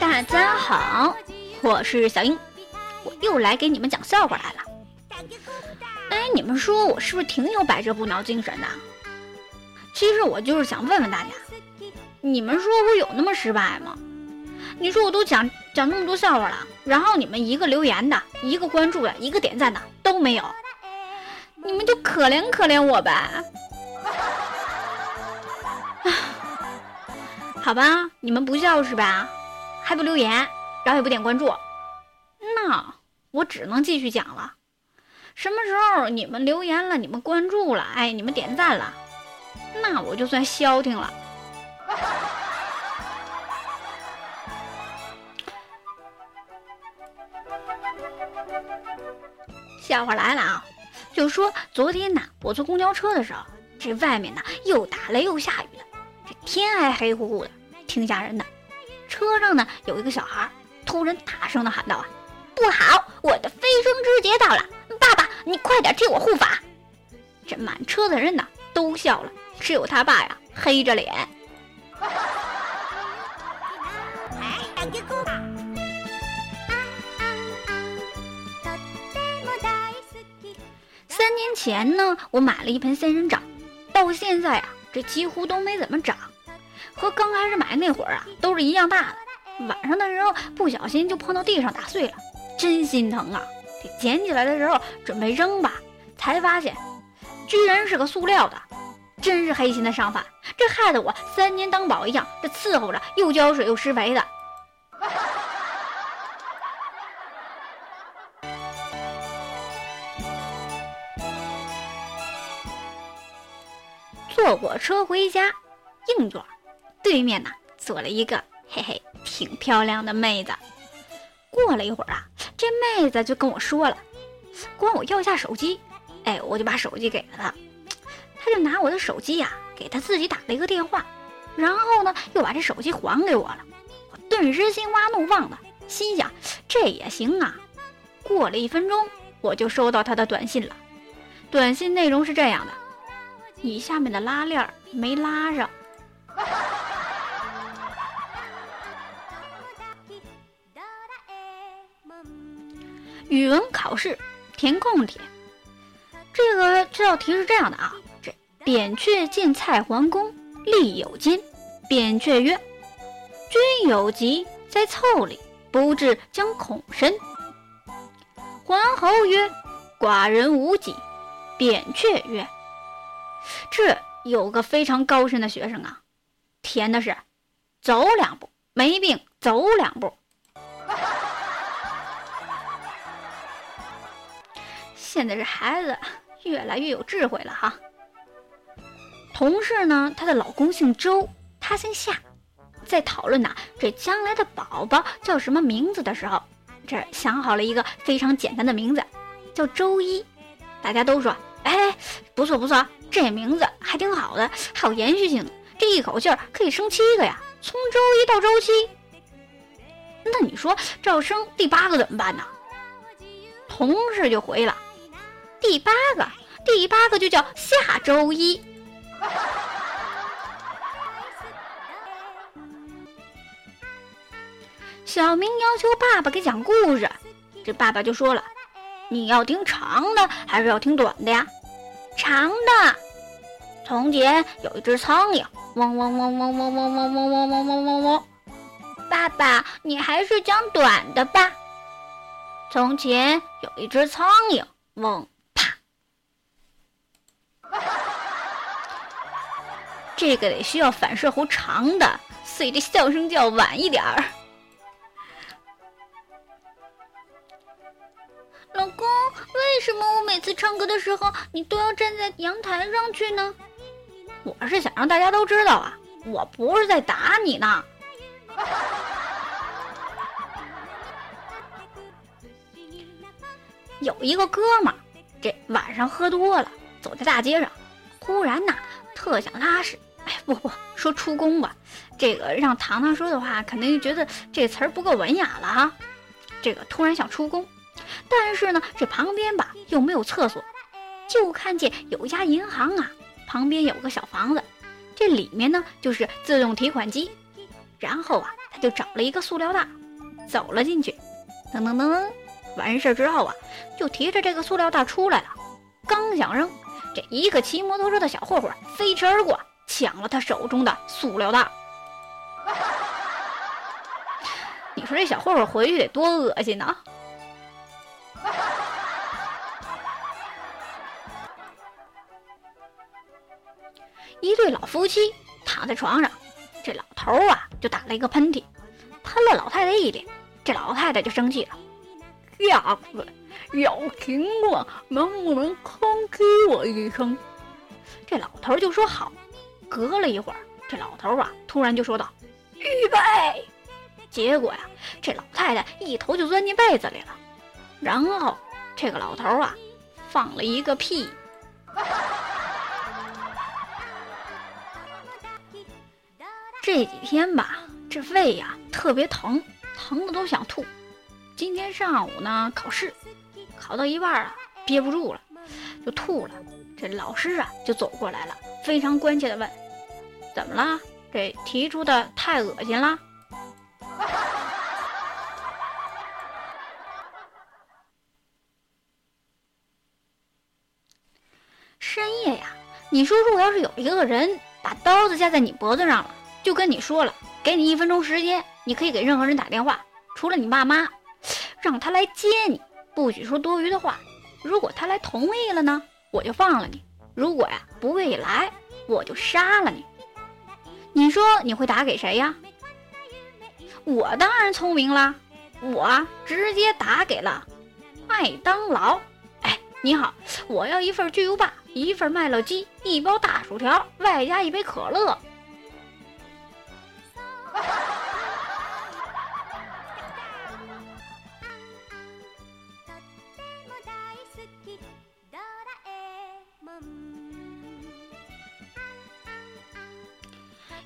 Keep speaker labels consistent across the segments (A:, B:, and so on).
A: 大家好，我是小英，我又来给你们讲笑话来了。哎，你们说我是不是挺有百折不挠精神的？其实我就是想问问大家，你们说我有那么失败吗？你说我都讲讲那么多笑话了，然后你们一个留言的、一个关注的、一个点赞的都没有，你们就可怜可怜我呗。好吧，你们不笑是吧？还不留言，然后也不点关注，那我只能继续讲了。什么时候你们留言了，你们关注了，哎，你们点赞了，那我就算消停了。笑话来了啊！就说昨天呢，我坐公交车的时候，这外面呢又打雷又下雨的，这天还黑乎乎的，挺吓人的。车上呢有一个小孩，突然大声的喊道：“啊，不好，我的飞升之节到了！爸爸，你快点替我护法！”这满车的人呢都笑了，只有他爸呀黑着脸。三年前呢，我买了一盆仙人掌，到现在啊，这几乎都没怎么长，和刚开始买那会儿啊，都是一样大的。晚上的时候不小心就碰到地上打碎了，真心疼啊！捡起来的时候准备扔吧，才发现居然是个塑料的，真是黑心的商贩，这害得我三年当宝一样，这伺候着又浇水又施肥的。坐火车回家，硬座，对面呢坐了一个嘿嘿挺漂亮的妹子。过了一会儿啊，这妹子就跟我说了，管我要一下手机。哎，我就把手机给了她，她就拿我的手机呀，给她自己打了一个电话，然后呢又把这手机还给我了。我顿时心花怒放的，心想这也行啊。过了一分钟，我就收到她的短信了，短信内容是这样的。你下面的拉链没拉上。语文考试填空题，这个这道题是这样的啊：这扁鹊见蔡桓公，立有间。扁鹊曰：“君有疾，在腠理，不治将恐深。”桓侯曰：“寡人无疾。”扁鹊曰：这有个非常高深的学生啊，填的是走两步没病，走两步。现在这孩子越来越有智慧了哈。同事呢，她的老公姓周，她姓夏，在讨论呢这将来的宝宝叫什么名字的时候，这想好了一个非常简单的名字，叫周一。大家都说，哎，不错不错。这名字还挺好的，还有延续性，这一口气儿可以生七个呀，从周一到周七。那你说这要生第八个怎么办呢？同事就回了：第八个，第八个就叫下周一。小明要求爸爸给讲故事，这爸爸就说了：你要听长的还是要听短的呀？长的。从前有一只苍蝇，嗡嗡嗡嗡嗡嗡嗡嗡嗡嗡嗡嗡嗡。爸爸，你还是讲短的吧。从前有一只苍蝇，嗡这个得需要反射弧长的，所以这笑声就要晚一点儿。老公，为什么我每次唱歌的时候，你都要站在阳台上去呢？我是想让大家都知道啊，我不是在打你呢。有一个哥们儿，这晚上喝多了，走在大街上，忽然呐，特想拉屎。哎，不不说出宫吧，这个让糖糖说的话，肯定觉得这词儿不够文雅了哈。这个突然想出宫。但是呢，这旁边吧又没有厕所，就看见有一家银行啊，旁边有个小房子，这里面呢就是自动提款机。然后啊，他就找了一个塑料袋，走了进去。噔噔噔噔，完事儿之后啊，就提着这个塑料袋出来了。刚想扔，这一个骑摩托车的小混混飞驰而过，抢了他手中的塑料袋。你说这小混混回去得多恶心呢！一对老夫妻躺在床上，这老头啊就打了一个喷嚏，喷了老太太一脸。这老太太就生气了：“呀有情况能不能通知我一声？”这老头就说：“好。”隔了一会儿，这老头啊突然就说道：“预备！”结果呀，这老太太一头就钻进被子里了。然后这个老头啊放了一个屁。这几天吧，这胃呀特别疼，疼的都想吐。今天上午呢考试，考到一半啊憋不住了，就吐了。这老师啊就走过来了，非常关切的问：“怎么了？这提出的太恶心了？”深夜呀，你说如果要是有一个人把刀子架在你脖子上了？就跟你说了，给你一分钟时间，你可以给任何人打电话，除了你爸妈，让他来接你，不许说多余的话。如果他来同意了呢，我就放了你；如果呀不愿意来，我就杀了你。你说你会打给谁呀？我当然聪明啦，我直接打给了麦当劳。哎，你好，我要一份巨无霸，一份麦乐鸡，一包大薯条，外加一杯可乐。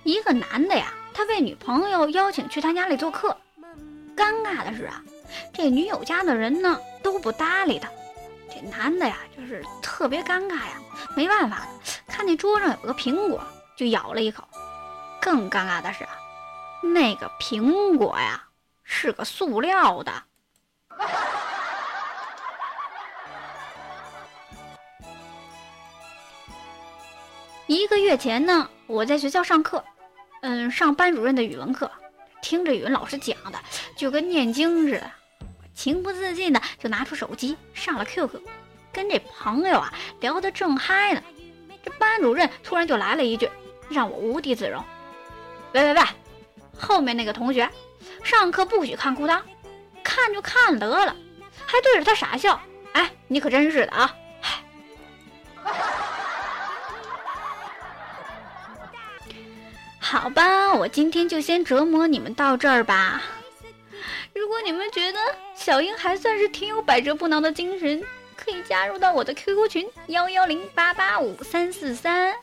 A: 一个男的呀，他被女朋友邀请去他家里做客。尴尬的是啊，这女友家的人呢都不搭理他。这男的呀，就是特别尴尬呀，没办法，看那桌上有个苹果，就咬了一口。更尴尬的是啊，那个苹果呀是个塑料的。一个月前呢，我在学校上课。嗯，上班主任的语文课，听着语文老师讲的，就跟念经似的。情不自禁的就拿出手机上了 QQ，跟这朋友啊聊得正嗨呢。这班主任突然就来了一句，让我无地自容。喂喂喂，后面那个同学，上课不许看裤裆，看就看得了，还对着他傻笑。哎，你可真是的啊！好吧，我今天就先折磨你们到这儿吧。如果你们觉得小英还算是挺有百折不挠的精神，可以加入到我的 QQ 群幺幺零八八五三四三。